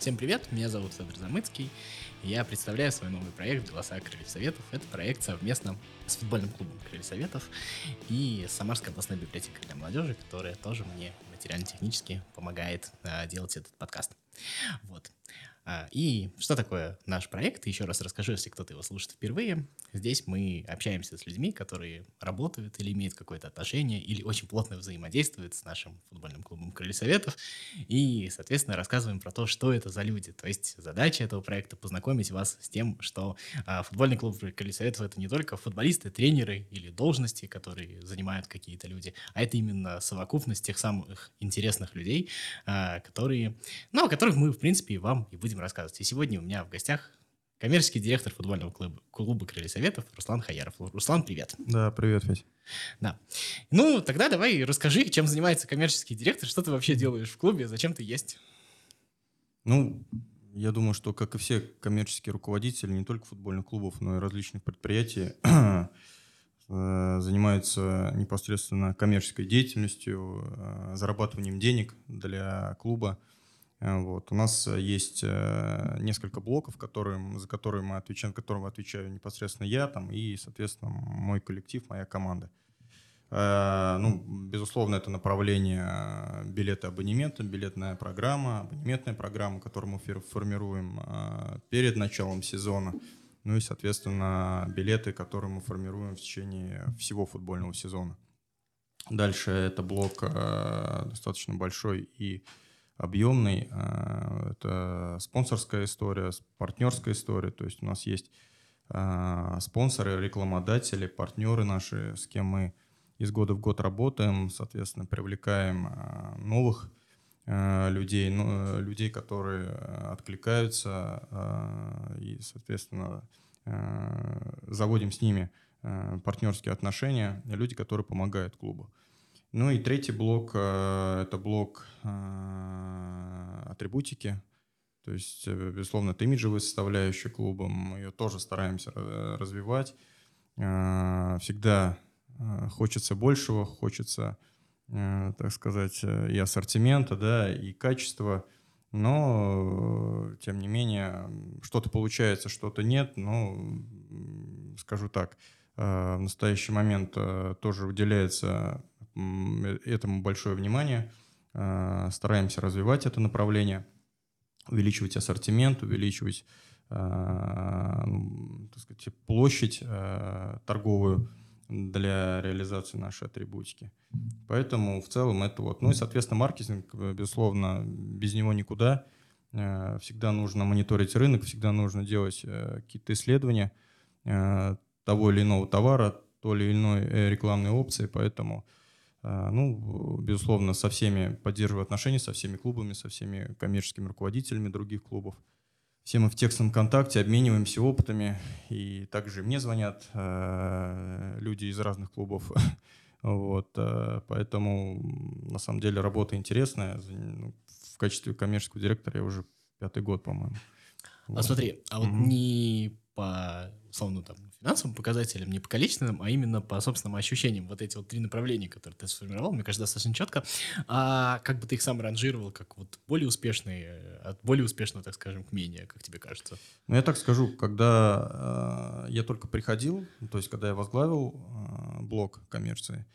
Всем привет, меня зовут Федор Замыцкий, я представляю свой новый проект «Голоса Крыльев Советов». Это проект совместно с футбольным клубом Крыльев Советов и Самарской областной библиотекой для молодежи, которая тоже мне материально-технически помогает э, делать этот подкаст. Вот. А, и что такое наш проект? Еще раз расскажу, если кто-то его слушает впервые. Здесь мы общаемся с людьми, которые работают или имеют какое-то отношение, или очень плотно взаимодействуют с нашим футбольным клубом Крылья Советов. И, соответственно, рассказываем про то, что это за люди. То есть задача этого проекта — познакомить вас с тем, что а, футбольный клуб Крылья Советов — это не только футболисты, тренеры или должности, которые занимают какие-то люди, а это именно совокупность тех самых интересных людей, а, которые, ну, о которых мы, в принципе, вам и будем рассказывать. И сегодня у меня в гостях коммерческий директор футбольного клуба, клуба Крылья Советов Руслан Хаяров. Руслан, привет. Да, привет, Федь. Да. Ну, тогда давай расскажи, чем занимается коммерческий директор, что ты вообще делаешь в клубе, зачем ты есть? Ну, я думаю, что, как и все коммерческие руководители, не только футбольных клубов, но и различных предприятий, э, занимаются непосредственно коммерческой деятельностью, э, зарабатыванием денег для клуба – вот. У нас э, есть э, несколько блоков, которые, за которые мы отвечаем, которым отвечаю непосредственно я там, и, соответственно, мой коллектив, моя команда. Ну, безусловно, это направление билеты абонемента, билетная программа, абонементная программа, которую мы формируем перед началом сезона. Ну и, соответственно, билеты, которые мы формируем в течение всего футбольного сезона. Дальше это блок достаточно большой и объемный. А, это спонсорская история, партнерская история. То есть у нас есть а, спонсоры, рекламодатели, партнеры наши, с кем мы из года в год работаем, соответственно, привлекаем а, новых людей, людей, которые откликаются и, соответственно, заводим с ними партнерские отношения, люди, которые помогают клубу. Ну и третий блок э, – это блок э, атрибутики. То есть, э, безусловно, это имиджевая составляющая клуба. Мы ее тоже стараемся развивать. Всегда хочется большего, хочется, так сказать, и ассортимента, да, и качества. Но, тем не менее, что-то получается, что-то нет. Но, скажу так, в настоящий момент тоже уделяется этому большое внимание, а, стараемся развивать это направление, увеличивать ассортимент, увеличивать а, так сказать, площадь а, торговую для реализации нашей атрибутики. Поэтому в целом это вот. Ну и, соответственно, маркетинг, безусловно, без него никуда. Всегда нужно мониторить рынок, всегда нужно делать какие-то исследования того или иного товара, той или иной э, рекламной опции, поэтому ну, безусловно, со всеми поддерживаю отношения, со всеми клубами, со всеми коммерческими руководителями других клубов. Все мы в текстовом контакте, обмениваемся опытами, и также мне звонят э, люди из разных клубов. вот, э, поэтому, на самом деле, работа интересная. Ну, в качестве коммерческого директора я уже пятый год, по-моему. А вот. смотри, а вот mm-hmm. не по, условно, там, финансовым показателям, не по количественным, а именно по собственным ощущениям. Вот эти вот три направления, которые ты сформировал, мне кажется, достаточно четко. А как бы ты их сам ранжировал, как вот более успешные, от более успешного, так скажем, к менее, как тебе кажется? Ну, я так скажу, когда э, я только приходил, то есть когда я возглавил э, блок коммерции,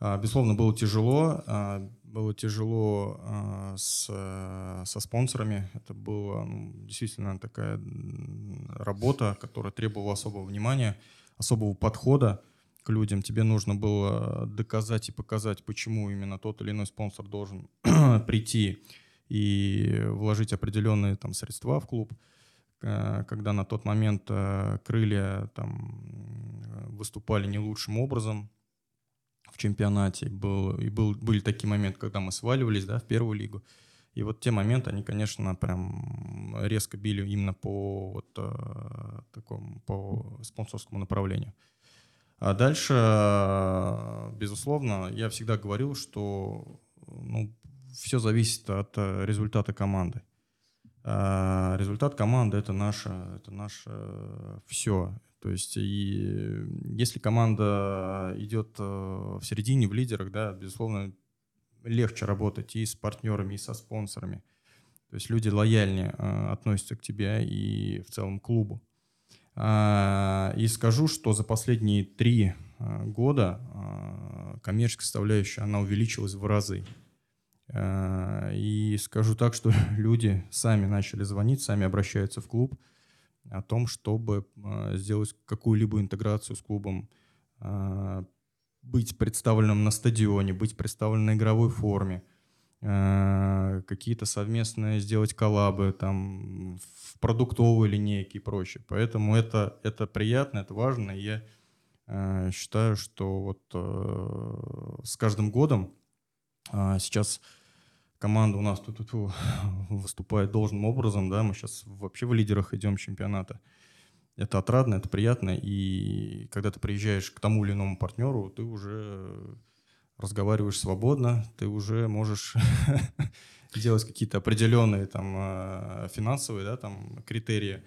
безусловно, было тяжело, э, было тяжело э, с, э, со спонсорами. Это была действительно такая работа, которая требовала особого внимания, особого подхода к людям. Тебе нужно было доказать и показать, почему именно тот или иной спонсор должен прийти и вложить определенные там, средства в клуб. Э, когда на тот момент э, крылья там, выступали не лучшим образом, в чемпионате. Был, и был, были такие моменты, когда мы сваливались да, в первую лигу. И вот те моменты, они, конечно, прям резко били именно по вот э, такому, по спонсорскому направлению. А дальше, э, безусловно, я всегда говорил, что ну, все зависит от э, результата команды. А результат команды это наше, это наше все. То есть, и если команда идет э, в середине, в лидерах, да, безусловно, легче работать и с партнерами, и со спонсорами. То есть люди лояльнее э, относятся к тебе и в целом клубу. А, и скажу, что за последние три э, года э, коммерческая составляющая, она увеличилась в разы. Э, и скажу так, что люди сами начали звонить, сами обращаются в клуб о том, чтобы э, сделать какую-либо интеграцию с клубом, э, быть представленным на стадионе, быть представленным на игровой форме – Э, какие-то совместные сделать коллабы там в продуктовой линейке и прочее. Поэтому это, это приятно, это важно. И я считаю, что вот э, с каждым годом сейчас команда у нас тут, тут выступает должным образом, да, мы сейчас вообще в лидерах идем чемпионата. Это отрадно, это приятно, и когда ты приезжаешь к тому или иному партнеру, ты уже разговариваешь свободно, ты уже можешь делать какие-то определенные там э, финансовые да, там, критерии,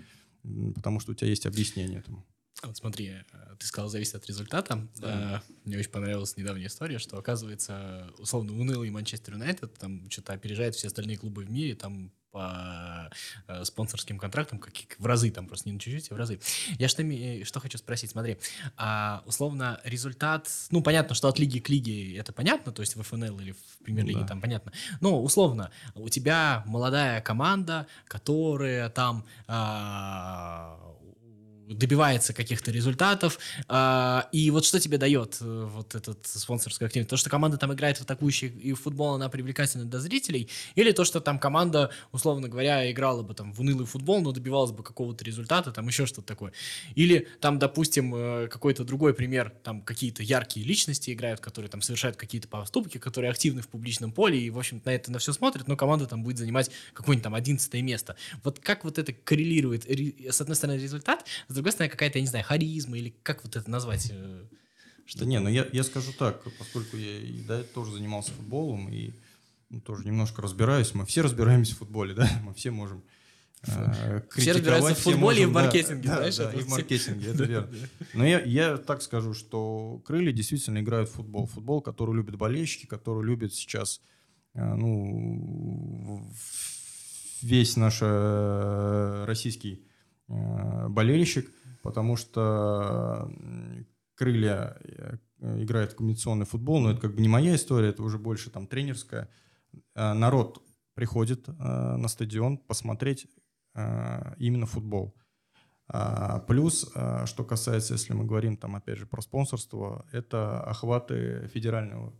потому что у тебя есть объяснение этому. Вот смотри, э, ты сказал, зависит от результата. Да. Мне очень понравилась недавняя история, что, оказывается, условно, унылый Манчестер Юнайтед там что-то опережает все остальные клубы в мире, там по э, спонсорским контрактам, как в разы, там просто не на чуть-чуть, а в разы. Я что, что хочу спросить, смотри, а, условно результат, ну, понятно, что от лиги к лиге это понятно, то есть в ФНЛ или в премьер-лиге да. там понятно, но условно у тебя молодая команда, которая там а, добивается каких-то результатов. А, и вот что тебе дает э, вот этот спонсорская активность? То, что команда там играет в атакующий и в футбол, она привлекательна для зрителей? Или то, что там команда, условно говоря, играла бы там в унылый футбол, но добивалась бы какого-то результата, там еще что-то такое? Или там, допустим, э, какой-то другой пример, там какие-то яркие личности играют, которые там совершают какие-то поступки, которые активны в публичном поле, и, в общем на это на все смотрят, но команда там будет занимать какое-нибудь там одиннадцатое место. Вот как вот это коррелирует, с одной стороны, результат, с другой стороны, какая-то, я не знаю, харизма или как вот это назвать? Э, что да не, ну я, я скажу так, поскольку я и до этого тоже занимался футболом и ну, тоже немножко разбираюсь, мы все разбираемся в футболе, да, мы все можем э, все разбираются в футболе можем, и в маркетинге, да, знаешь? Да, да, и в маркетинге, это верно. Но я, я так скажу, что крылья действительно играют в футбол. Футбол, который любят болельщики, который любят сейчас э, ну, весь наш э, российский болельщик потому что крылья э, играют в комбинационный футбол, но это как бы не моя история, это уже больше там тренерская. Э, народ приходит э, на стадион посмотреть именно футбол. Плюс, что касается, если мы говорим там опять же про спонсорство, это охваты федерального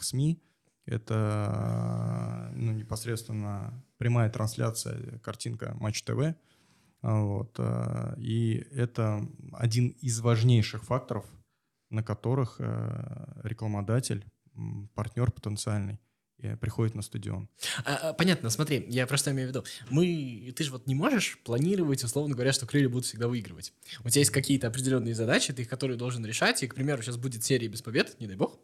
СМИ, это ну, непосредственно прямая трансляция, картинка Матч ТВ, вот. Э, и это один из важнейших факторов, на которых э, рекламодатель, партнер потенциальный приходит на стадион. А, а, понятно, смотри, я просто имею в виду. Мы, ты же вот не можешь планировать, условно говоря, что крылья будут всегда выигрывать. У тебя есть какие-то определенные задачи, ты их, которые должен решать, и, к примеру, сейчас будет серия без побед, не дай бог,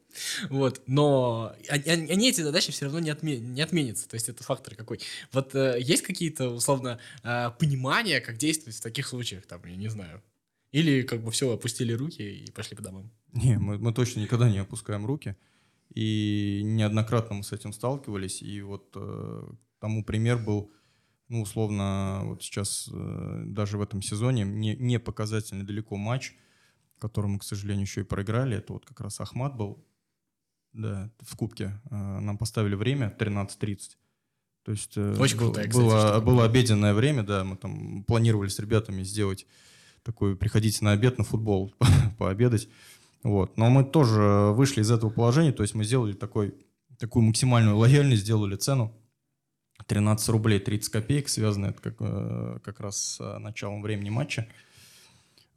вот, но они, они эти задачи все равно не, отме, не отменятся, то есть это фактор какой. Вот э, есть какие-то, условно, э, понимания, как действовать в таких случаях, там, я не знаю, или как бы все, опустили руки и пошли по домам? Не, мы, мы точно никогда не опускаем руки. И неоднократно мы с этим сталкивались. И вот э, тому пример был, ну, условно, вот сейчас э, даже в этом сезоне не, не показательный далеко матч, который мы, к сожалению, еще и проиграли. Это вот как раз Ахмат был, да, в Кубке. Э, нам поставили время 13.30. То есть э, Очень был, крутая, кстати, было, было обеденное время, да, мы там планировали с ребятами сделать такой, приходите на обед на футбол, пообедать. Вот. Но мы тоже вышли из этого положения, то есть мы сделали такой, такую максимальную лояльность, сделали цену 13 рублей 30 копеек, связано это как, э, как раз с э, началом времени матча.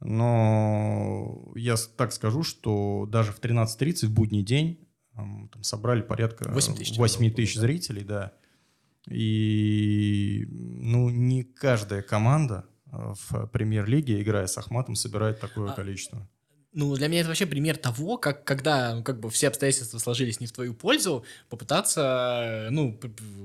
Но я так скажу, что даже в 13.30 в будний день там собрали порядка 8 тысяч, 8 тысяч да? зрителей, да. И ну, не каждая команда э, в премьер-лиге, играя с Ахматом, собирает такое а, количество. Ну, для меня это вообще пример того, как когда ну, как бы все обстоятельства сложились не в твою пользу, попытаться, ну,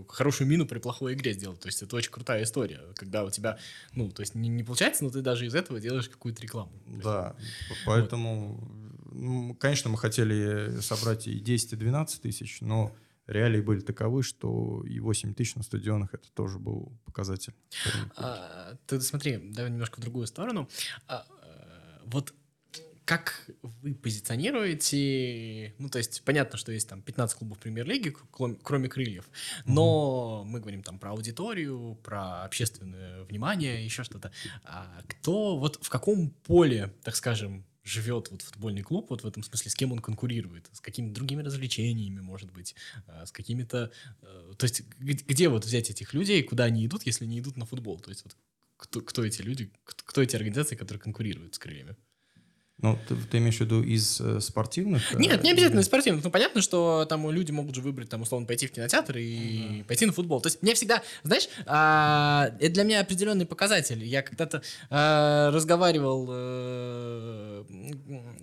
хорошую мину при плохой игре сделать. То есть это очень крутая история, когда у тебя, ну, то есть не, не получается, но ты даже из этого делаешь какую-то рекламу. Да, поэтому, вот. ну, конечно, мы хотели собрать и 10, и 12 тысяч, но реалии были таковы, что и 8 тысяч на стадионах это тоже был показатель. А, ты смотри, давай немножко в другую сторону. А, э, вот как вы позиционируете, ну, то есть понятно, что есть там 15 клубов премьер-лиги, кроме крыльев, но mm-hmm. мы говорим там про аудиторию, про общественное внимание, еще что-то. А кто вот в каком поле, так скажем, живет вот футбольный клуб, вот в этом смысле, с кем он конкурирует, с какими другими развлечениями, может быть, а, с какими-то... Э, то есть где вот взять этих людей, куда они идут, если не идут на футбол? То есть вот кто, кто эти люди, кто, кто эти организации, которые конкурируют с крыльями? Ну, ты, ты имеешь в виду из э, спортивных? Э, Нет, не обязательно из спортивных. Ну, понятно, что там люди могут же выбрать, там, условно, пойти в кинотеатр и mm-hmm. пойти на футбол. То есть мне всегда, знаешь, а, это для меня определенный показатель. Я когда-то а, разговаривал а,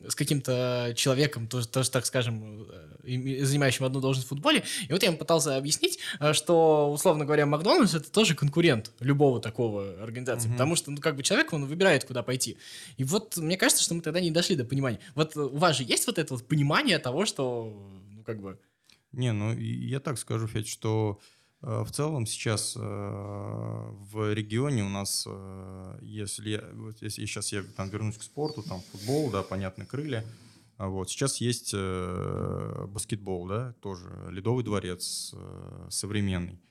с каким-то человеком, тоже, тоже, так скажем, э, занимающим одну должность в футболе, и вот я ему пытался объяснить, что, условно говоря, Макдональдс это тоже конкурент любого такого организации, mm-hmm. потому что, ну, как бы человек, он выбирает, куда пойти. И вот мне кажется, что мы тогда не дошли до понимания. Вот у вас же есть вот это вот понимание того, что, ну, как бы... Не, ну, я так скажу, Федь, что э, в целом сейчас э, в регионе у нас, э, если, вот если сейчас я там вернусь к спорту, там футбол, да, понятно, крылья, вот сейчас есть э, баскетбол, да, тоже ледовый дворец э, современный,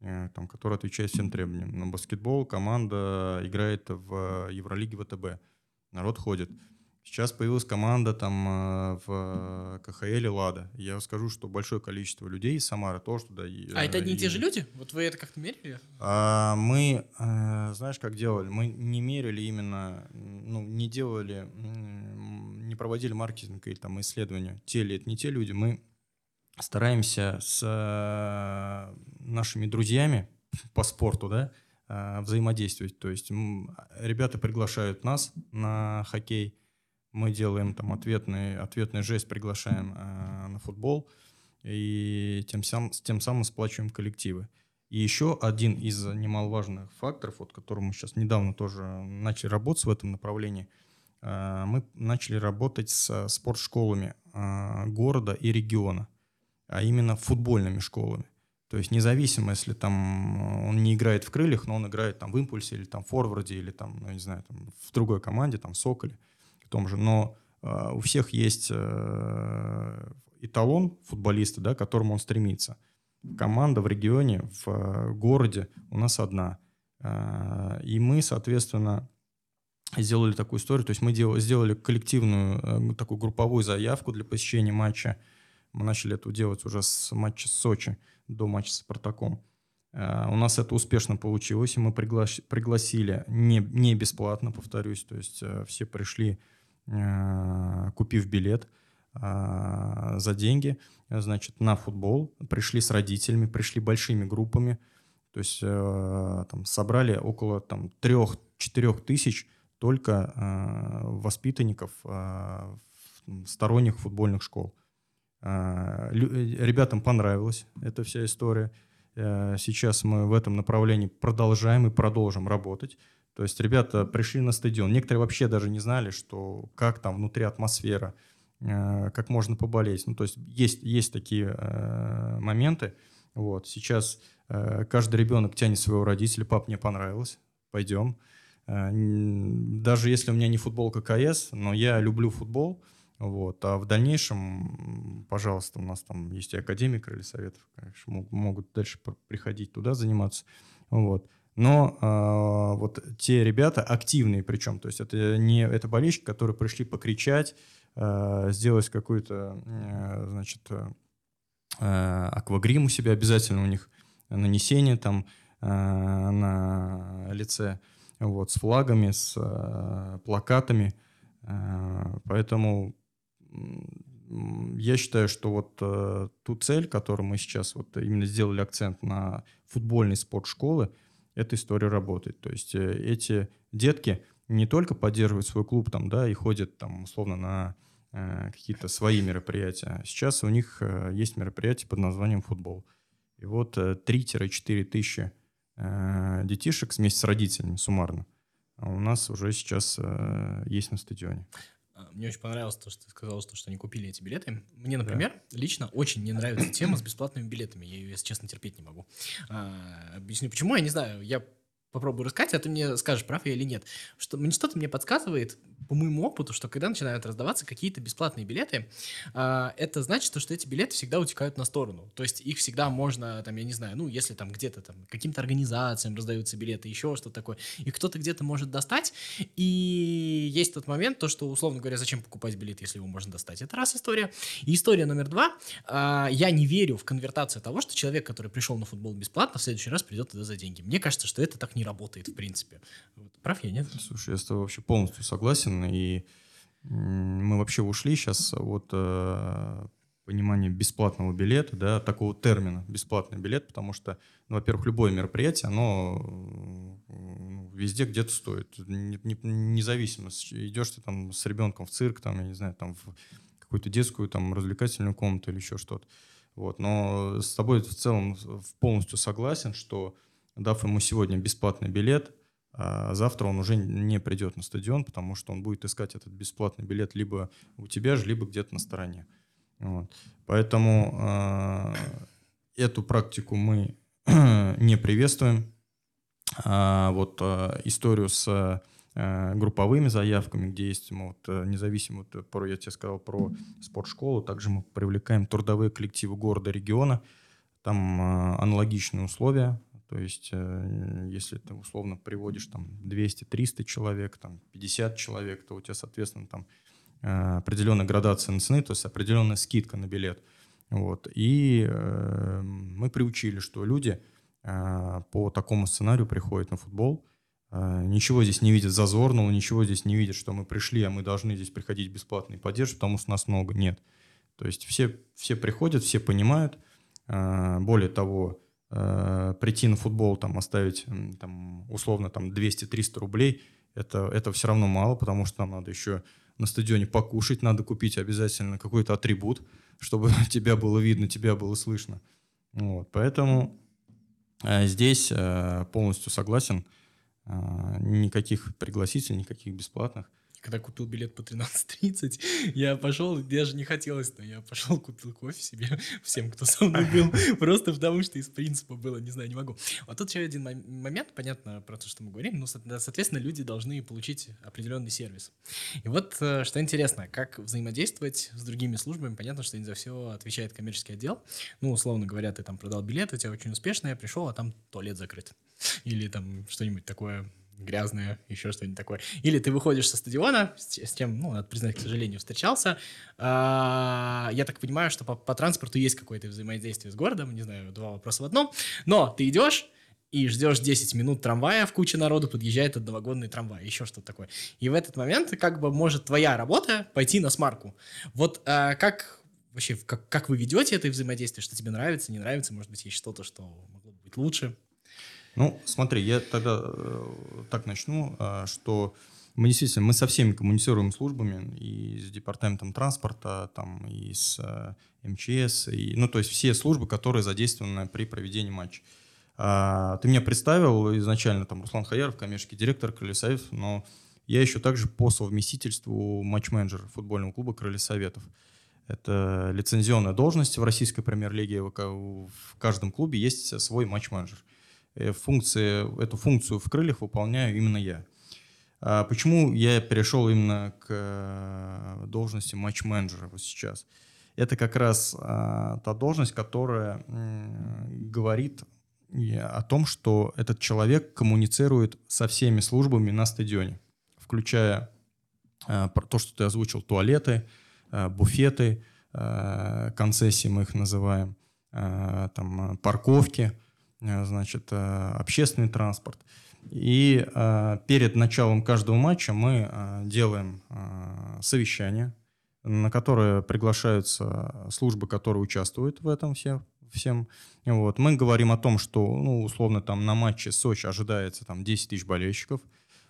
э, там, который отвечает всем требованиям. На баскетбол команда играет в Евролиге ВТБ, народ ходит. Сейчас появилась команда там э, в КХЛ «Лада». Я скажу, что большое количество людей из Самары тоже туда... А это одни и те же люди? Вот вы это как-то мерили? А, мы, э, знаешь, как делали? Мы не мерили именно, ну, не делали, не проводили маркетинг или там исследования. Те ли это не те люди. Мы стараемся с э, нашими друзьями по спорту, да, взаимодействовать. То есть ребята приглашают нас на хоккей, мы делаем там ответный, ответный жест, приглашаем э, на футбол и тем, сам, тем самым сплачиваем коллективы. И еще один из немаловажных факторов, вот, которым мы сейчас недавно тоже начали работать в этом направлении, э, мы начали работать с спортшколами э, города и региона, а именно футбольными школами. То есть независимо, если там он не играет в крыльях, но он играет там в импульсе или там в форварде или там, ну, не знаю, там, в другой команде, там в Соколе в том же, но э, у всех есть э, эталон футболиста, да, к которому он стремится. Команда в регионе, в э, городе у нас одна. Э, и мы, соответственно, сделали такую историю, то есть мы дел, сделали коллективную э, такую групповую заявку для посещения матча. Мы начали это делать уже с матча с Сочи до матча с Спартаком. Э, у нас это успешно получилось, и мы пригласили не, не бесплатно, повторюсь, то есть все пришли купив билет э, за деньги, значит, на футбол, пришли с родителями, пришли большими группами, то есть э, там собрали около там трех-четырех тысяч только воспитанников сторонних футбольных школ. Ребятам понравилась эта вся история. Сейчас мы в этом направлении продолжаем и продолжим работать. То есть ребята пришли на стадион. Некоторые вообще даже не знали, что как там внутри атмосфера, э, как можно поболеть. Ну, то есть есть, есть такие э, моменты. Вот. Сейчас э, каждый ребенок тянет своего родителя. Пап, мне понравилось, пойдем. Э, даже если у меня не футболка КС, но я люблю футбол. Вот. А в дальнейшем, пожалуйста, у нас там есть и академик или советов, конечно, могут дальше приходить туда заниматься. Вот. Но э, вот те ребята активные причем, то есть это не это болельщики, которые пришли покричать, э, сделать какой-то, э, значит, э, аквагрим у себя обязательно у них нанесение там э, на лице, вот с флагами, с э, плакатами, э, поэтому я считаю, что вот э, ту цель, которую мы сейчас вот именно сделали акцент на футбольный спорт школы, эта история работает. То есть э, эти детки не только поддерживают свой клуб там, да, и ходят там условно на э, какие-то свои мероприятия. Сейчас у них э, есть мероприятие под названием футбол. И вот э, 3-4 тысячи э, детишек вместе с родителями суммарно у нас уже сейчас э, есть на стадионе. Мне очень понравилось то, что ты сказал, что, что они купили эти билеты. Мне, например, да. лично очень не нравится тема с бесплатными билетами. Я ее, если честно, терпеть не могу. А, объясню, почему. Я не знаю. Я попробую рассказать, а ты мне скажешь, прав я или нет. Что, мне что-то мне подсказывает, по моему опыту, что когда начинают раздаваться какие-то бесплатные билеты, э, это значит, что эти билеты всегда утекают на сторону. То есть их всегда можно, там, я не знаю, ну, если там где-то там каким-то организациям раздаются билеты, еще что-то такое, и кто-то где-то может достать, и есть тот момент, то, что, условно говоря, зачем покупать билет, если его можно достать. Это раз история. И история номер два, э, я не верю в конвертацию того, что человек, который пришел на футбол бесплатно, в следующий раз придет туда за деньги. Мне кажется, что это так не работает, в принципе. Прав я, нет? Слушай, я с тобой вообще полностью согласен, и мы вообще ушли сейчас от э, понимания бесплатного билета, да, такого термина бесплатный билет, потому что, ну, во-первых, любое мероприятие, оно э, везде где-то стоит, не, не, независимо, идешь ты там с ребенком в цирк, там, я не знаю, там в какую-то детскую там развлекательную комнату или еще что-то. Вот. Но с тобой в целом полностью согласен, что дав ему сегодня бесплатный билет, а завтра он уже не придет на стадион, потому что он будет искать этот бесплатный билет либо у тебя же, либо где-то на стороне. Вот. Поэтому э, эту практику мы не приветствуем. А вот э, историю с э, групповыми заявками, где есть ну, вот, независимо, вот, порой я тебе сказал про спортшколу, также мы привлекаем трудовые коллективы города, региона, там э, аналогичные условия, то есть, э, если ты условно приводишь там 200-300 человек, там 50 человек, то у тебя, соответственно, там э, определенная градация цены, то есть определенная скидка на билет. Вот. И э, мы приучили, что люди по такому сценарию приходят на футбол, ничего здесь не видят зазорного, ничего здесь не видят, что мы пришли, а мы должны здесь приходить бесплатно и поддерживать, потому что нас много. Нет. То есть все, все приходят, все понимают. Более того, э, прийти на футбол, там, оставить там, условно там, 200-300 рублей, это, это все равно мало, потому что нам надо еще на стадионе покушать, надо купить обязательно какой-то атрибут, чтобы тебя было видно, тебя было слышно. Вот, поэтому э, здесь э, полностью согласен. Э, никаких пригласителей, никаких бесплатных когда купил билет по 13.30, я пошел, даже не хотелось, но я пошел, купил кофе себе, всем, кто со мной был, просто потому что из принципа было, не знаю, не могу. А тут еще один момент, понятно про то, что мы говорим, ну, соответственно, люди должны получить определенный сервис. И вот, э, что интересно, как взаимодействовать с другими службами, понятно, что не за все отвечает коммерческий отдел, ну, условно говоря, ты там продал билет, у тебя очень успешно, я пришел, а там туалет закрыт. Или там что-нибудь такое грязные, еще что-нибудь такое. Или ты выходишь со стадиона, с, с тем, ну, надо признать, к сожалению, встречался. А, я так понимаю, что по, по транспорту есть какое-то взаимодействие с городом, не знаю, два вопроса в одном. Но ты идешь, и ждешь 10 минут трамвая в куче народу, подъезжает одновагонный трамвай, еще что-то такое. И в этот момент как бы может твоя работа пойти на смарку. Вот а, как вообще, как, как вы ведете это взаимодействие, что тебе нравится, не нравится, может быть, есть что-то, что могло бы быть лучше? Ну, смотри, я тогда э, так начну, э, что мы действительно, мы со всеми коммуницируем службами, и с департаментом транспорта, там, и с э, МЧС, и, ну, то есть все службы, которые задействованы при проведении матча. А, ты меня представил изначально, там, Руслан Хаяров, коммерческий директор Крылья но я еще также по совместительству матч-менеджер футбольного клуба Крылья Советов. Это лицензионная должность в российской премьер-лиге. В каждом клубе есть свой матч-менеджер. Э, функции, эту функцию в крыльях выполняю именно я. А почему я перешел именно к э, должности матч-менеджера вот сейчас? Это как раз а, та должность, которая говорит о том, что этот человек коммуницирует со всеми службами на стадионе, включая а, то, что ты озвучил, туалеты, буфеты, концессии мы их называем, там, парковки – Э, значит, э, общественный транспорт. И э, перед началом каждого матча мы делаем совещание, на которое приглашаются службы, которые участвуют в этом все, всем. Вот. Мы говорим о том, что, ну, условно, там на матче Сочи ожидается там 10 тысяч болельщиков,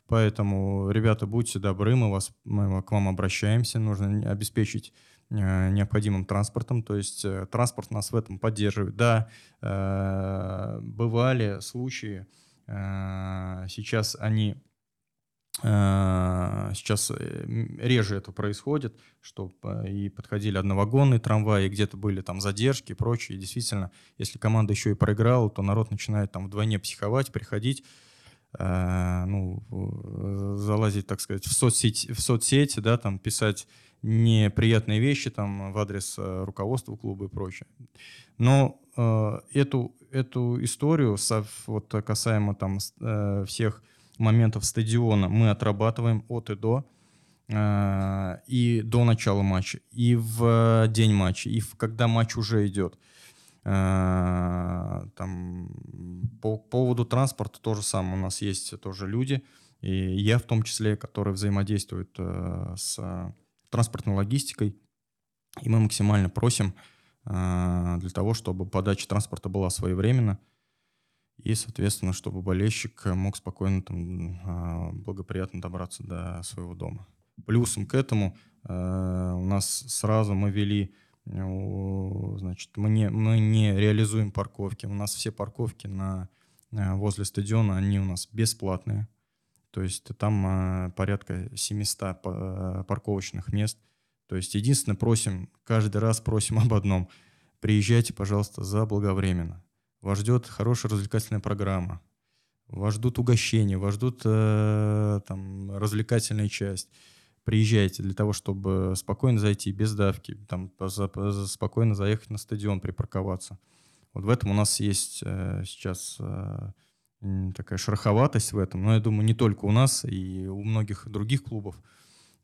поэтому, ребята, будьте добры, мы, вас, мы к вам обращаемся, нужно обеспечить Э, необходимым транспортом, то есть э, транспорт нас в этом поддерживает. Да, э, бывали случаи, сейчас они Э, сейчас реже это происходит, что и подходили одновагонные трамваи, где-то были там задержки и прочее. И действительно, если команда еще и проиграла, то народ начинает там вдвойне психовать, приходить, ну, залазить, так сказать, в соцсети, в соцсети, да, там писать неприятные вещи там в адрес э, руководства клуба и прочее. Но э, эту, эту историю, со, вот касаемо там э, всех моментов стадиона, мы отрабатываем от и до, э, и до начала матча, и в день матча, и в, когда матч уже идет. Э, там, по поводу транспорта то же самое. У нас есть тоже люди, и я в том числе, которые взаимодействуют э, с транспортной логистикой, и мы максимально просим э, для того, чтобы подача транспорта была своевременна, и, соответственно, чтобы болельщик мог спокойно, там, э, благоприятно добраться до своего дома. Плюсом к этому э, у нас сразу мы вели, значит, мы не, мы не реализуем парковки, у нас все парковки на, возле стадиона, они у нас бесплатные, то есть там а, порядка 700 а, парковочных мест. То есть единственное просим, каждый раз просим об одном. Приезжайте, пожалуйста, заблаговременно. Вас ждет хорошая развлекательная программа. Вас ждут угощения, вас ждут э, там, развлекательная часть. Приезжайте для того, чтобы спокойно зайти, без давки, там, спокойно заехать на стадион, припарковаться. Вот в этом у нас есть э, сейчас э, такая шероховатость в этом. Но я думаю, не только у нас, и у многих других клубов.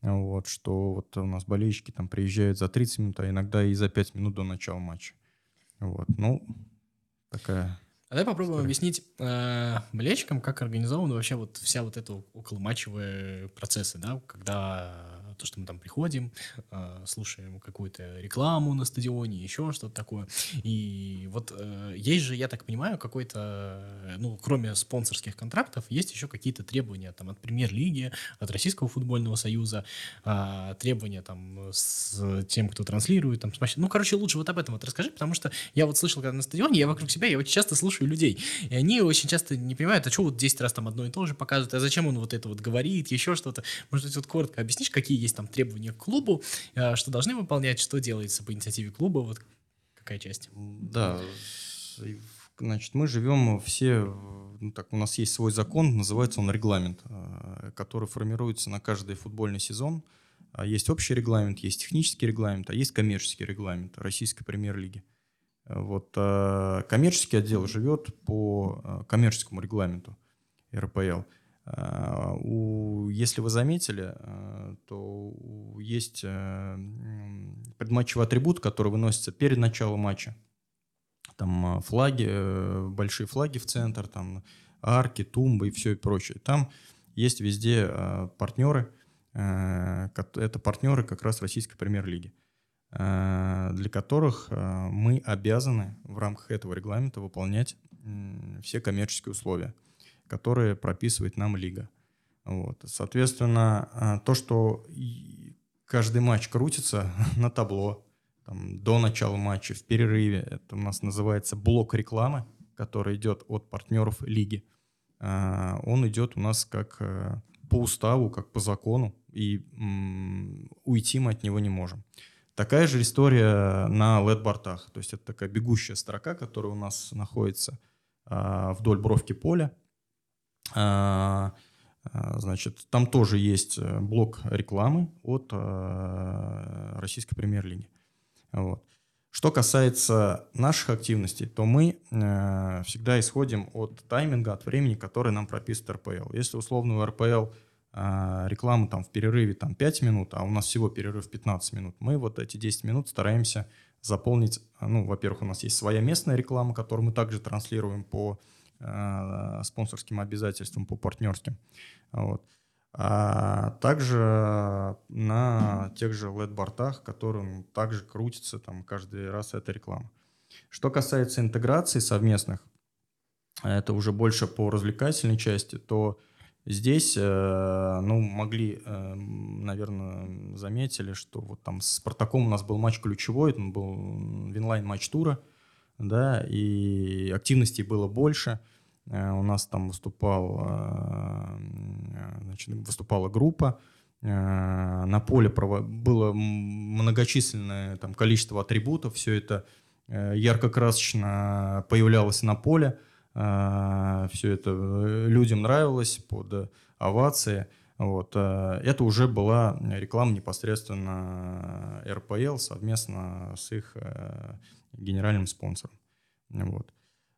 Вот, что вот у нас болельщики там приезжают за 30 минут, а иногда и за 5 минут до начала матча. Вот, ну, такая... А давай попробуем история. объяснить э, болельщикам, как организована вообще вот вся вот эта околоматчевые процессы, да, когда то, что мы там приходим, э, слушаем какую-то рекламу на стадионе, еще что-то такое. И вот э, есть же, я так понимаю, какой-то, ну, кроме спонсорских контрактов, есть еще какие-то требования там от премьер-лиги, от Российского футбольного союза, э, требования там с тем, кто транслирует, там, Ну, короче, лучше вот об этом вот расскажи, потому что я вот слышал, когда на стадионе, я вокруг себя, я очень часто слушаю людей, и они очень часто не понимают, а что вот 10 раз там одно и то же показывают, а зачем он вот это вот говорит, еще что-то. Может быть, вот коротко объяснишь, какие есть там требования к клубу, э, что должны выполнять, что делается по инициативе клуба, вот какая часть? Да, значит, мы живем все, ну, так, у нас есть свой закон, называется он регламент, э, который формируется на каждый футбольный сезон. А есть общий регламент, есть технический регламент, а есть коммерческий регламент Российской премьер-лиги. Вот э, коммерческий отдел живет по коммерческому регламенту РПЛ. Если вы заметили, то есть э, предматчевый атрибут, который выносится перед началом матча. Там а, флаги, э, большие флаги в центр, там арки, тумбы и все и прочее. Там есть везде партнеры. Э, это партнеры как раз Российской премьер-лиги, для которых мы обязаны в рамках этого регламента выполнять все коммерческие условия которые прописывает нам лига. Вот. Соответственно, а, то, что каждый матч крутится на табло, там, до начала матча, в перерыве, это у нас называется блок рекламы, который идет от партнеров лиги. А, он идет у нас как э, по уставу, как по закону, и уйти мы от него не можем. Такая же история на LED-бортах. То есть это такая бегущая строка, которая у нас находится а, вдоль бровки поля. А, а, значит, там тоже есть э, блок рекламы от э, российской премьер-лиги. Вот. Что касается наших активностей, то мы э, всегда исходим от тайминга, от времени, который нам прописывает РПЛ. Если условно у РПЛ э, реклама там в перерыве там, 5 минут, а у нас всего перерыв 15 минут, мы вот эти 10 минут стараемся заполнить. Ну, во-первых, у нас есть своя местная реклама, которую мы также транслируем по Э, спонсорским обязательствам по партнерским. Вот. А также на тех же LED-бортах, которым также крутится там каждый раз эта реклама. Что касается интеграции совместных, это уже больше по развлекательной части, то здесь, э, ну, могли, э, наверное, заметили, что вот там с Спартаком у нас был матч ключевой, это был винлайн матч тура, да, и активностей было больше – Э, у нас там выступал э, значит, выступала группа, на поле было многочисленное там, количество атрибутов, все это ярко-красочно появлялось на поле, все это людям нравилось под овации. Вот. Это уже была реклама непосредственно РПЛ совместно с их генеральным спонсором. Вот.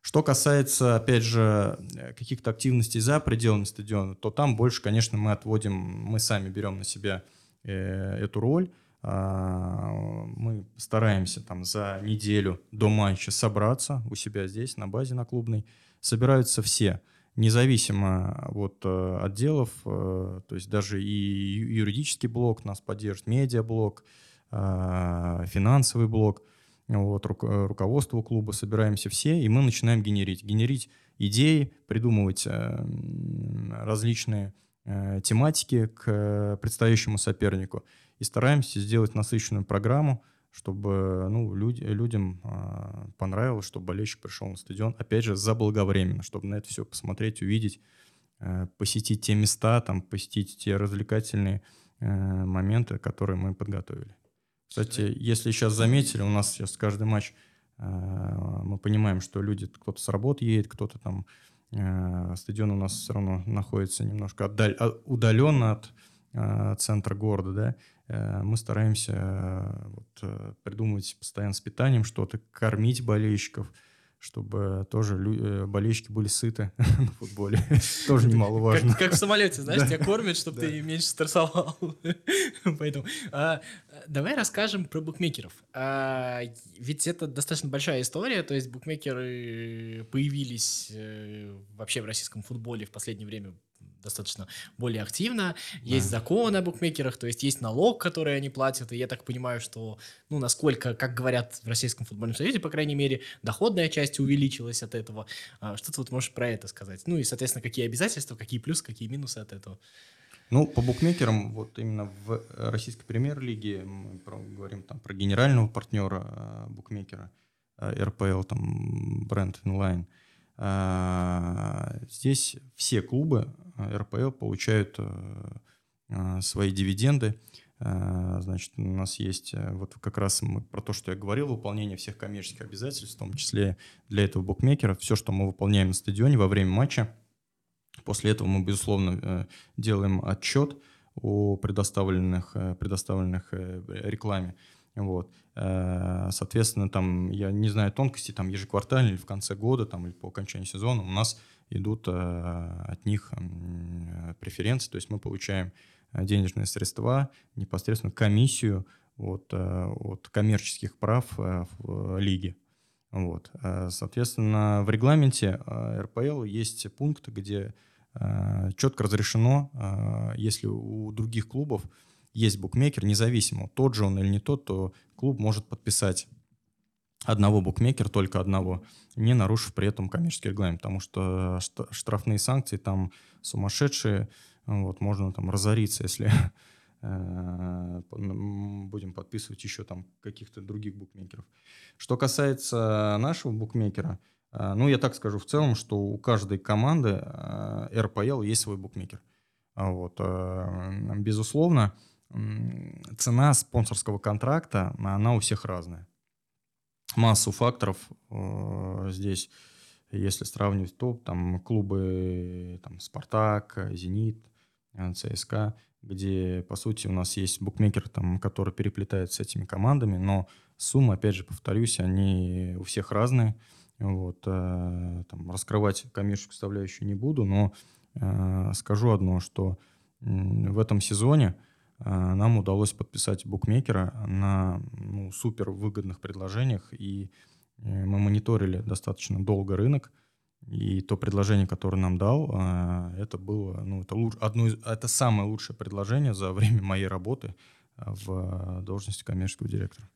Что касается, опять же, каких-то активностей за пределами стадиона, то там больше, конечно, мы отводим, мы сами берем на себя э, эту роль. А, мы стараемся там за неделю до матча собраться у себя здесь, на базе, на клубной. Собираются все, независимо от э, отделов, э, то есть даже и юридический блок нас поддержит, медиаблок, а, финансовый блок – вот, ру- руководство клуба, собираемся все, и мы начинаем генерить. Генерить идеи, придумывать э, различные э, тематики к предстоящему сопернику. И стараемся сделать насыщенную программу, чтобы ну, люди, людям э, понравилось, чтобы болельщик пришел на стадион, опять же, заблаговременно, чтобы на это все посмотреть, увидеть, э, посетить те места, там, посетить те развлекательные э, моменты, которые мы подготовили. Кстати, если сейчас заметили, у нас сейчас каждый матч э, мы понимаем, что люди, кто-то с работы едет, кто-то там э, стадион у нас все равно находится немножко отдаль, а, удаленно от э, центра города, да, мы стараемся вот, придумывать постоянно с питанием что-то, кормить болельщиков, чтобы тоже э, болельщики были сыты на футболе. Тоже немаловажно. Как, как в самолете, знаешь, тебя кормят, чтобы ты меньше стрессовал. Поэтому а, давай расскажем про букмекеров. А, ведь это достаточно большая история, то есть букмекеры появились э, вообще в российском футболе в последнее время достаточно более активно. Есть да. закон о букмекерах, то есть есть налог, который они платят, и я так понимаю, что, ну, насколько, как говорят в Российском футбольном союзе, по крайней мере, доходная часть увеличилась от этого. А, что ты вот можешь про это сказать? Ну и, соответственно, какие обязательства, какие плюсы, какие минусы от этого? Ну, по букмекерам, вот именно в российской премьер-лиге мы про, говорим там про генерального партнера э, букмекера, э, РПЛ, там, бренд Inline. Э, здесь все клубы э, РПЛ получают э, свои дивиденды. Значит, у нас есть вот как раз мы, про то, что я говорил, выполнение всех коммерческих обязательств, в том числе для этого букмекера. Все, что мы выполняем на стадионе во время матча, после этого мы, безусловно, делаем отчет о предоставленных, предоставленных рекламе. Вот. Э, соответственно, там, я не знаю тонкости, там ежеквартально или в конце года, там, или по окончании сезона у нас идут э, от них преференции, то есть мы получаем денежные средства, непосредственно комиссию от, э, от коммерческих прав в лиге. Вот. Соответственно, в регламенте РПЛ есть пункт, где четко разрешено, если у других клубов есть букмекер, независимо, тот же он или не тот, то клуб может подписать одного букмекера, только одного, не нарушив при этом коммерческий регламент, потому что штрафные санкции там сумасшедшие, вот, можно там разориться, если э, будем подписывать еще там каких-то других букмекеров. Что касается нашего букмекера, э, ну, я так скажу в целом, что у каждой команды э, РПЛ есть свой букмекер. Вот, безусловно, цена спонсорского контракта, она у всех разная. Массу факторов э, здесь, если сравнивать, то там клубы там, «Спартак», «Зенит», э, «ЦСКА», где, по сути, у нас есть букмекер, там, который переплетает с этими командами, но суммы, опять же, повторюсь, они у всех разные. Вот, э, там, раскрывать коммерческую составляющую не буду, но э, скажу одно, что в этом сезоне нам удалось подписать букмекера на ну, супер выгодных предложениях, и э, мы мониторили достаточно долго рынок, и то предложение, которое нам дал, а, это было, ну, это, луч, одно из, это самое лучшее предложение за время моей работы в должности коммерческого директора.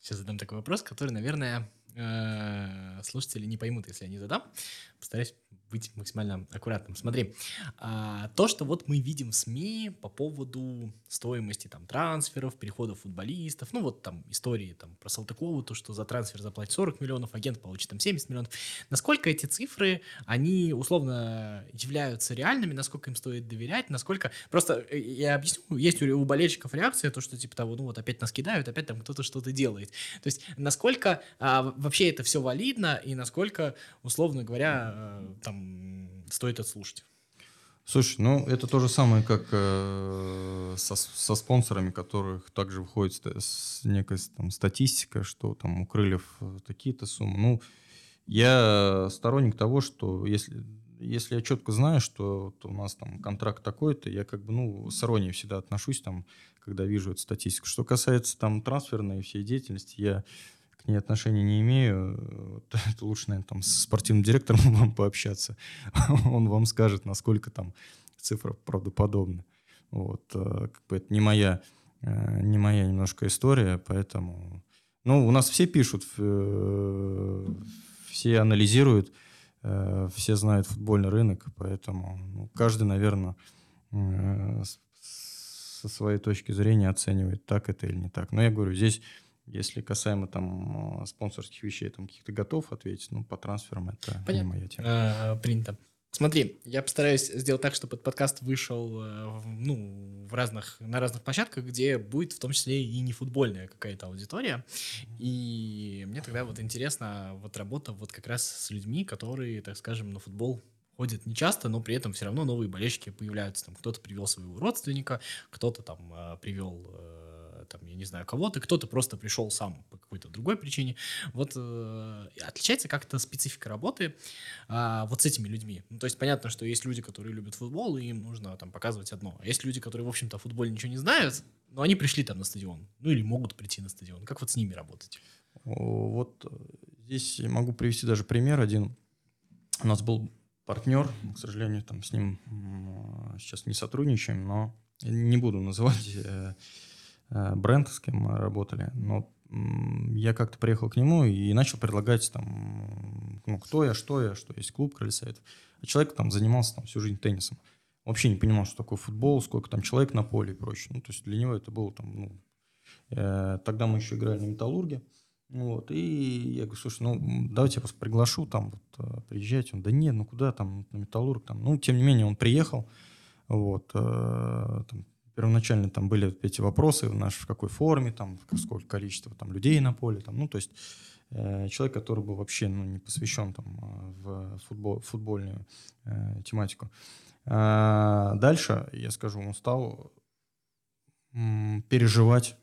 Сейчас задам такой вопрос, который, наверное, э, слушатели не поймут, если я не задам. Постараюсь быть максимально аккуратным. Смотри, а, то, что вот мы видим в СМИ по поводу стоимости там трансферов, переходов футболистов, ну вот там истории там про Салтыкову, то, что за трансфер заплатит 40 миллионов, агент получит там 70 миллионов. Насколько эти цифры, они условно являются реальными, насколько им стоит доверять, насколько... Просто э, я объясню, есть у болельщиков реакция, то, что типа того, ну вот опять нас кидают, опять там кто-то что-то делает. То есть насколько а, вообще это все валидно и насколько, условно говоря, э, там стоит отслушать. Слушай, ну это то же самое, как э, со, со спонсорами, которых также выходит с, некая там, статистика, что там у крыльев э, такие-то суммы. Ну, я сторонник того, что если, если я четко знаю, что у нас там контракт такой-то, я как бы, ну, с иронией всегда отношусь там, когда вижу эту статистику. Что касается там трансферной всей деятельности, я к ней отношения не имею. Это лучше, наверное, там, с спортивным директором вам пообщаться. Он вам скажет, насколько там цифра правдоподобна. Вот. Э, как бы это не моя, э, не моя немножко история, поэтому... Ну, у нас все пишут, э, все анализируют, все знают футбольный рынок, поэтому ну, каждый, наверное, со своей точки зрения оценивает, так это или не так. Но я говорю, здесь если касаемо там спонсорских вещей, там каких-то готов ответить, ну, по трансферам это Понятно. не моя тема. А, принято. Смотри, я постараюсь сделать так, чтобы этот подкаст вышел э, ну, в разных, на разных площадках, где будет в том числе и не футбольная какая-то аудитория. И мне тогда вот интересно вот работа вот как раз с людьми, которые, так скажем, на футбол ходят не часто, но при этом все равно новые болельщики появляются. Там кто-то привел своего родственника, кто-то там э, привел э, там, я не знаю, кого-то, кто-то просто пришел сам по какой-то другой причине. Вот э, отличается как-то специфика работы э, вот с этими людьми. Ну, то есть понятно, что есть люди, которые любят футбол, и им нужно там показывать одно. А есть люди, которые, в общем-то, о футболе ничего не знают, но они пришли там на стадион. Ну, или могут прийти на стадион. Как вот с ними работать? Вот э, здесь могу привести даже пример один. У нас был партнер, к сожалению, там с ним сейчас не сотрудничаем, но не буду называть э, Э, бренд, с кем мы работали, но я как-то приехал к нему и начал предлагать там, ну, кто я, что я, что есть клуб крыльсоветов. А человек там занимался там всю жизнь теннисом. Вообще не понимал, что такое футбол, сколько там человек на поле и прочее. Ну, то есть для него это было там, ну, э, тогда мы еще играли на металлурге. Вот, и я говорю, слушай, ну, давайте я вас приглашу, там, вот, э, приезжайте. Он, да нет, ну, куда там, на металлург, там. Ну, тем не менее, он приехал, вот, э, там, первоначально там были эти вопросы, наш, в какой форме, там, сколько количество там, людей на поле, там, ну, то есть э, человек, который был вообще ну, не посвящен там, э, в футбол, футбольную э, тематику. А дальше, я скажу, он стал м, переживать,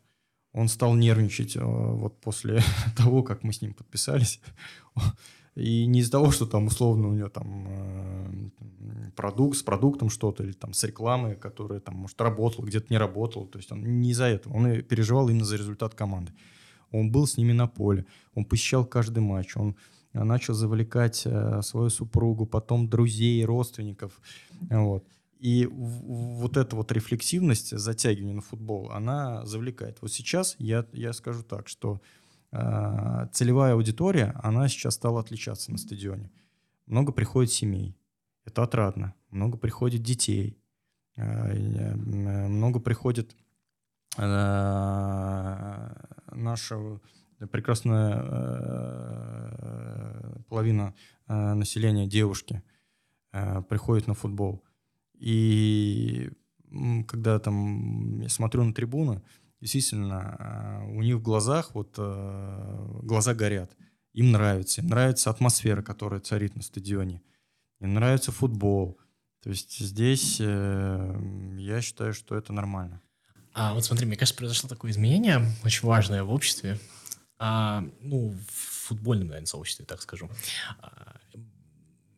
он стал нервничать э, вот после того, как мы с ним подписались. И не из-за того, что там условно у него там э, продукт, с продуктом что-то, или там с рекламой, которая там, может, работала, где-то не работала. То есть он не из-за этого. Он переживал именно за результат команды. Он был с ними на поле, он посещал каждый матч, он э, начал завлекать э, свою супругу, потом друзей, родственников. Вот. И вот эта вот рефлексивность, затягивание на футбол, она завлекает. Вот сейчас я, я скажу так, что Э, целевая аудитория, она сейчас стала отличаться на стадионе. Много приходит семей, это отрадно. Много приходит детей, э, много приходит э, наша прекрасная половина населения девушки приходит на футбол. И когда там я смотрю на трибуны, действительно, а, у них в глазах вот э, глаза горят. Им нравится. Им нравится атмосфера, которая царит на стадионе. Им нравится футбол. То есть здесь э, я считаю, что это нормально. А вот смотри, мне кажется, произошло такое изменение, очень важное в обществе. А, ну, в футбольном, наверное, сообществе, так скажу. А,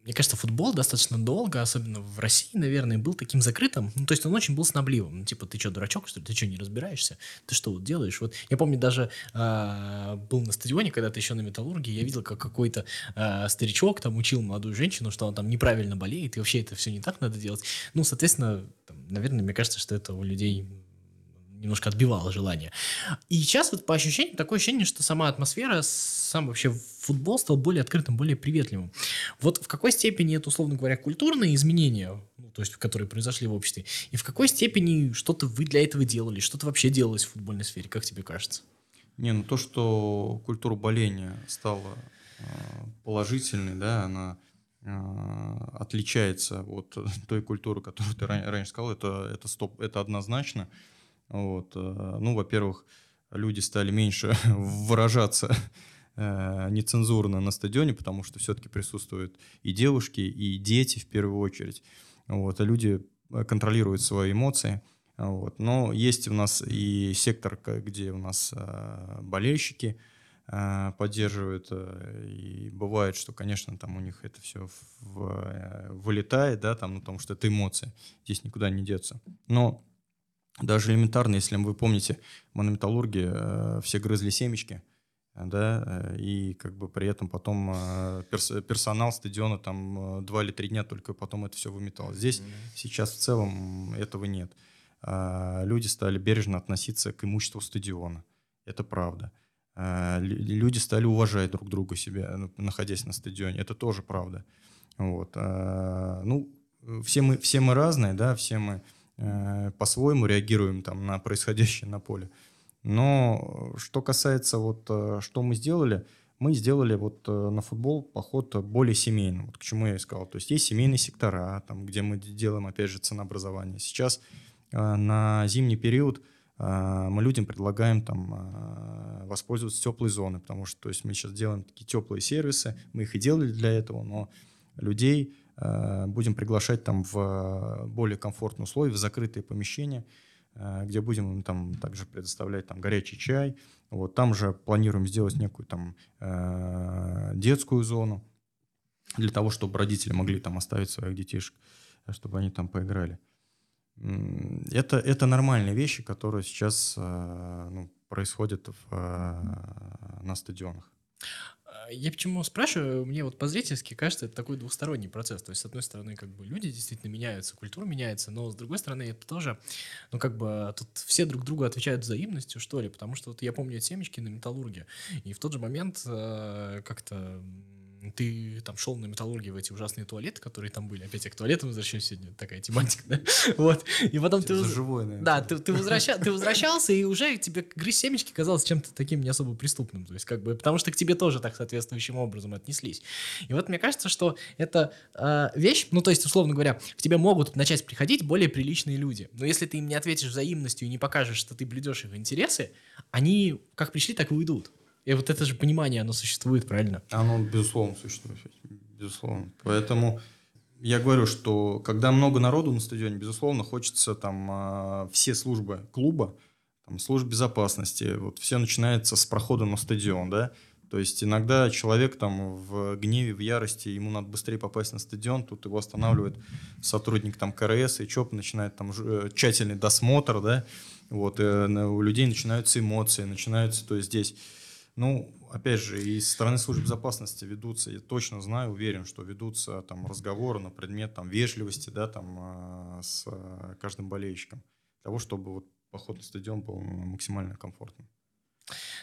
мне кажется, футбол достаточно долго, особенно в России, наверное, был таким закрытым. Ну, то есть он очень был снобливым. Ну, типа, ты что, дурачок, что ли? Ты что, не разбираешься? Ты что вот делаешь? Вот я помню, даже э, был на стадионе, когда ты еще на металлурге, я видел, как какой-то э, старичок там учил молодую женщину, что он там неправильно болеет, и вообще это все не так надо делать. Ну, соответственно, там, наверное, мне кажется, что это у людей немножко отбивало желание. И сейчас вот по ощущениям такое ощущение, что сама атмосфера, сам вообще футбол стал более открытым, более приветливым. Вот в какой степени это, условно говоря, культурные изменения, ну, то есть, которые произошли в обществе, и в какой степени что-то вы для этого делали, что-то вообще делалось в футбольной сфере, как тебе кажется? Не, ну то, что культура боления стала э, положительной, да, она э, отличается от той культуры, которую ты раньше сказал, это, это, стоп, это однозначно. Вот. Э, ну, во-первых, люди стали меньше выражаться нецензурно на стадионе, потому что все-таки присутствуют и девушки, и дети в первую очередь. Вот. А люди контролируют свои эмоции. Вот. Но есть у нас и сектор, где у нас э, болельщики э, поддерживают. Э, и бывает, что, конечно, там у них это все в, вылетает, да, там, ну, потому что это эмоции. Здесь никуда не деться. Но даже элементарно, если вы помните, в монометаллурге все грызли семечки, да, и как бы при этом потом персонал стадиона там два или три дня только потом это все выметал. Здесь mm-hmm. сейчас в целом этого нет. А, люди стали бережно относиться к имуществу стадиона. Это правда. А, люди стали уважать друг друга себя, ну, находясь на стадионе. Это тоже правда. Вот. А, ну, все мы, все мы разные, да, все мы э, по-своему реагируем там, на происходящее на поле. Но что касается вот, э, что мы сделали, мы сделали вот э, на футбол поход более семейным, вот к чему я и сказал. То есть есть семейные сектора, там, где мы делаем, опять же, ценообразование. Сейчас на зимний период мы людям предлагаем там воспользоваться теплой зоной, потому что то есть мы сейчас делаем такие теплые сервисы, мы их и делали для этого, но людей будем приглашать там в более комфортные условия, в закрытые помещения, где будем им там также предоставлять там горячий чай. Вот там же планируем сделать некую там детскую зону для того, чтобы родители могли там оставить своих детишек, чтобы они там поиграли это, это нормальные вещи, которые сейчас э, ну, происходят в, э, на стадионах. А, я почему спрашиваю, мне вот по-зрительски кажется, это такой двухсторонний процесс. То есть, с одной стороны, как бы люди действительно меняются, культура меняется, но с другой стороны, это тоже, ну, как бы тут все друг другу отвечают взаимностью, что ли, потому что вот я помню семечки на металлурге, и в тот же момент э, как-то ты там шел на металлургии в эти ужасные туалеты, которые там были. Опять я к туалетам возвращаюсь сегодня, такая тематика, да? Вот. И потом ты... живой, наверное. Да, ты, ты, возвраща... ты возвращался, и уже тебе грызть семечки казалось чем-то таким не особо преступным. То есть, как бы, потому что к тебе тоже так соответствующим образом отнеслись. И вот мне кажется, что это э, вещь, ну, то есть, условно говоря, к тебе могут начать приходить более приличные люди. Но если ты им не ответишь взаимностью и не покажешь, что ты блюдешь их интересы, они как пришли, так и уйдут. И вот это же понимание, оно существует, правильно? Оно, безусловно, существует. Безусловно. Поэтому я говорю, что когда много народу на стадионе, безусловно, хочется там а, все службы клуба, там, служб безопасности, вот все начинается с прохода на стадион, да, то есть иногда человек там в гневе, в ярости, ему надо быстрее попасть на стадион, тут его останавливает сотрудник там КРС, и ЧОП начинает там э, тщательный досмотр, да, вот, э, у людей начинаются эмоции, начинаются, то есть здесь ну, опять же, и со стороны службы безопасности ведутся, я точно знаю, уверен, что ведутся там разговоры на предмет там вежливости, да, там а, с а, каждым болельщиком, того, чтобы вот поход на стадион был максимально комфортным.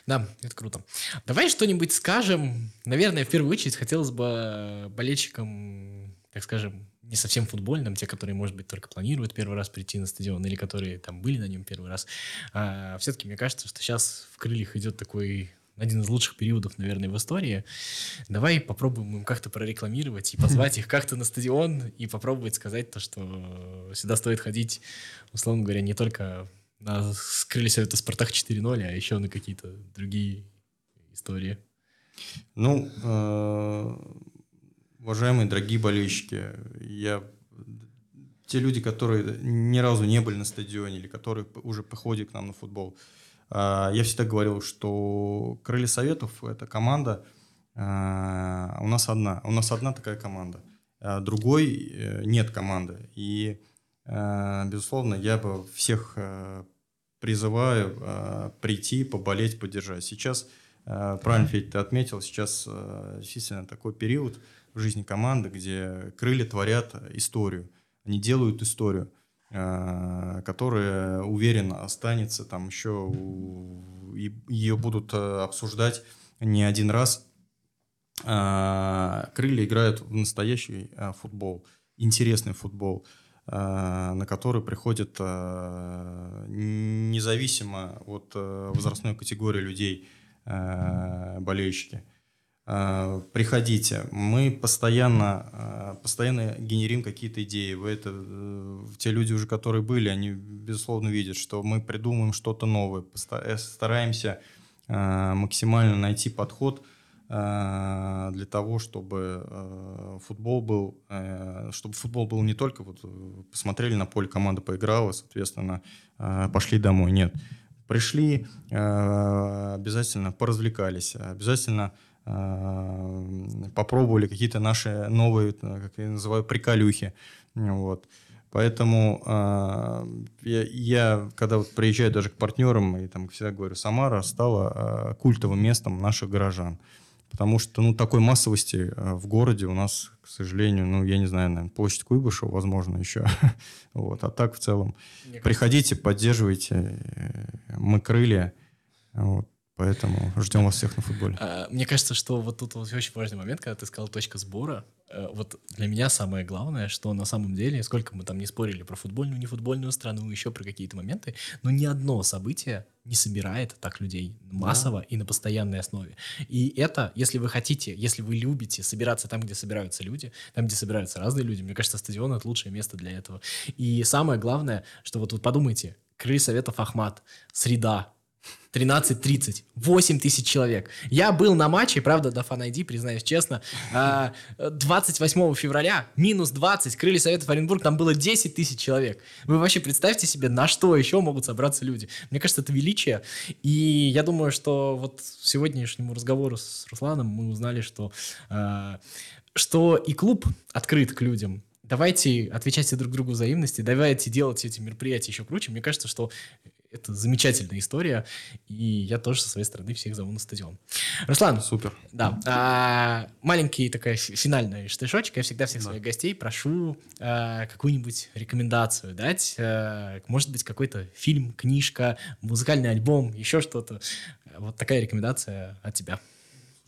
Да, это круто. Давай что-нибудь скажем. Наверное, в первую очередь хотелось бы болельщикам, так скажем, не совсем футбольным, те, которые, может быть, только планируют первый раз прийти на стадион, или которые там были на нем первый раз. А, все-таки мне кажется, что сейчас в крыльях идет такой один из лучших периодов, наверное, в истории. Давай попробуем им как-то прорекламировать и позвать их как-то на стадион и попробовать сказать то, что сюда стоит ходить, условно говоря, не только на скрыли это Спартак 4.0, а еще на какие-то другие истории. Ну, э, уважаемые, дорогие болельщики, я те люди, которые ни разу не были на стадионе или которые уже приходят к нам на футбол, я всегда говорил, что Крылья Советов – это команда, а, у нас одна, у нас одна такая команда, а другой э, нет команды. И, безусловно, я бы всех э, призываю прийти, поболеть, поддержать. Сейчас, правильно, Федь, ты отметил, сейчас действительно такой период в жизни команды, где крылья творят историю, они делают историю. Э, которая, уверен, останется там еще, и ее будут э, обсуждать не один раз а, крылья играют в настоящий футбол, интересный футбол, на который приходят независимо от возрастной категории людей болельщики. Приходите. Мы постоянно, постоянно генерим какие-то идеи. Вы это, э, те люди уже, которые были, они, безусловно, видят, что мы придумаем что-то новое. Э, стараемся максимально найти подход – Э, для того, чтобы э, футбол был, э, чтобы футбол был не только вот посмотрели на поле, команда поиграла, соответственно, пошли домой. Нет, пришли, обязательно поразвлекались, обязательно попробовали какие-то наши новые, как я называю, приколюхи. Вот. Поэтому я, я, когда вот приезжаю даже к партнерам, и там всегда говорю, Самара стала культовым местом наших горожан. Потому что, ну, такой массовости э, в городе у нас, к сожалению, ну, я не знаю, наверное, площадь Куйбышева, возможно, еще. вот. А так в целом Мне приходите, поддерживайте. Э, мы крылья. Вот. Поэтому ждем вас всех на футболе. А, мне кажется, что вот тут вот очень важный момент, когда ты сказал точка сбора. Э, вот для меня самое главное, что на самом деле, сколько мы там не спорили про футбольную, не футбольную страну, еще про какие-то моменты, но ни одно событие не собирает так людей массово да. и на постоянной основе. И это, если вы хотите, если вы любите собираться там, где собираются люди, там, где собираются разные люди, мне кажется, стадион — это лучшее место для этого. И самое главное, что вот, вот подумайте, Крылья Советов Ахмат, среда, 13.30. 8 тысяч человек. Я был на матче, правда, до ID, признаюсь честно, 28 а, февраля, минус 20, крылья Советов Оренбург, там было 10 тысяч человек. Вы вообще представьте себе, на что еще могут собраться люди. Мне кажется, это величие. И я думаю, что вот сегодняшнему разговору с Русланом мы узнали, что, а, что и клуб открыт к людям, давайте отвечайте друг другу взаимности, давайте делать эти мероприятия еще круче. Мне кажется, что это замечательная история, и я тоже со своей стороны всех зову на стадион. Руслан. Супер. Да. А, маленький такая финальная штришочек. Я всегда всех да. своих гостей прошу а, какую-нибудь рекомендацию дать. А, может быть, какой-то фильм, книжка, музыкальный альбом, еще что-то. Вот такая рекомендация от тебя.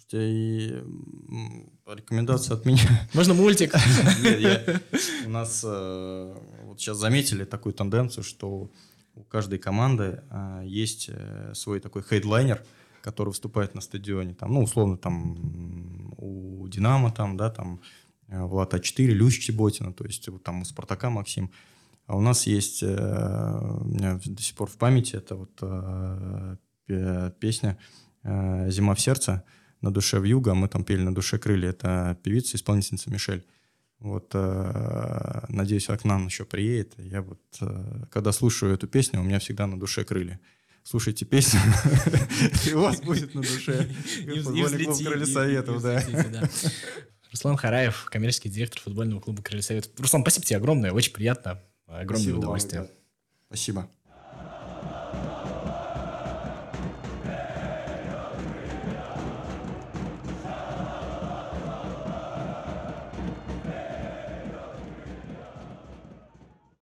Слушайте, рекомендация от меня. Можно мультик? у нас э, вот сейчас заметили такую тенденцию, что у каждой команды а, есть э, свой такой хедлайнер, который выступает на стадионе. Там, ну, условно, там у Динамо, там, да, там э, Влад А4, Люч Чеботина, то есть там у Спартака Максим. А у нас есть, э, у меня до сих пор в памяти, это вот песня «Зима в сердце», «На душе в юга», мы там пели «На душе крылья». Это певица, исполнительница Мишель. Вот, э, надеюсь, она к нам еще приедет. Я вот, э, когда слушаю эту песню, у меня всегда на душе крылья. Слушайте песню, и у вас будет на душе футбольный клуб Крылья Советов. Руслан Хараев, коммерческий директор футбольного клуба Крылья Советов. Руслан, спасибо тебе огромное, очень приятно. Огромное удовольствие. Спасибо.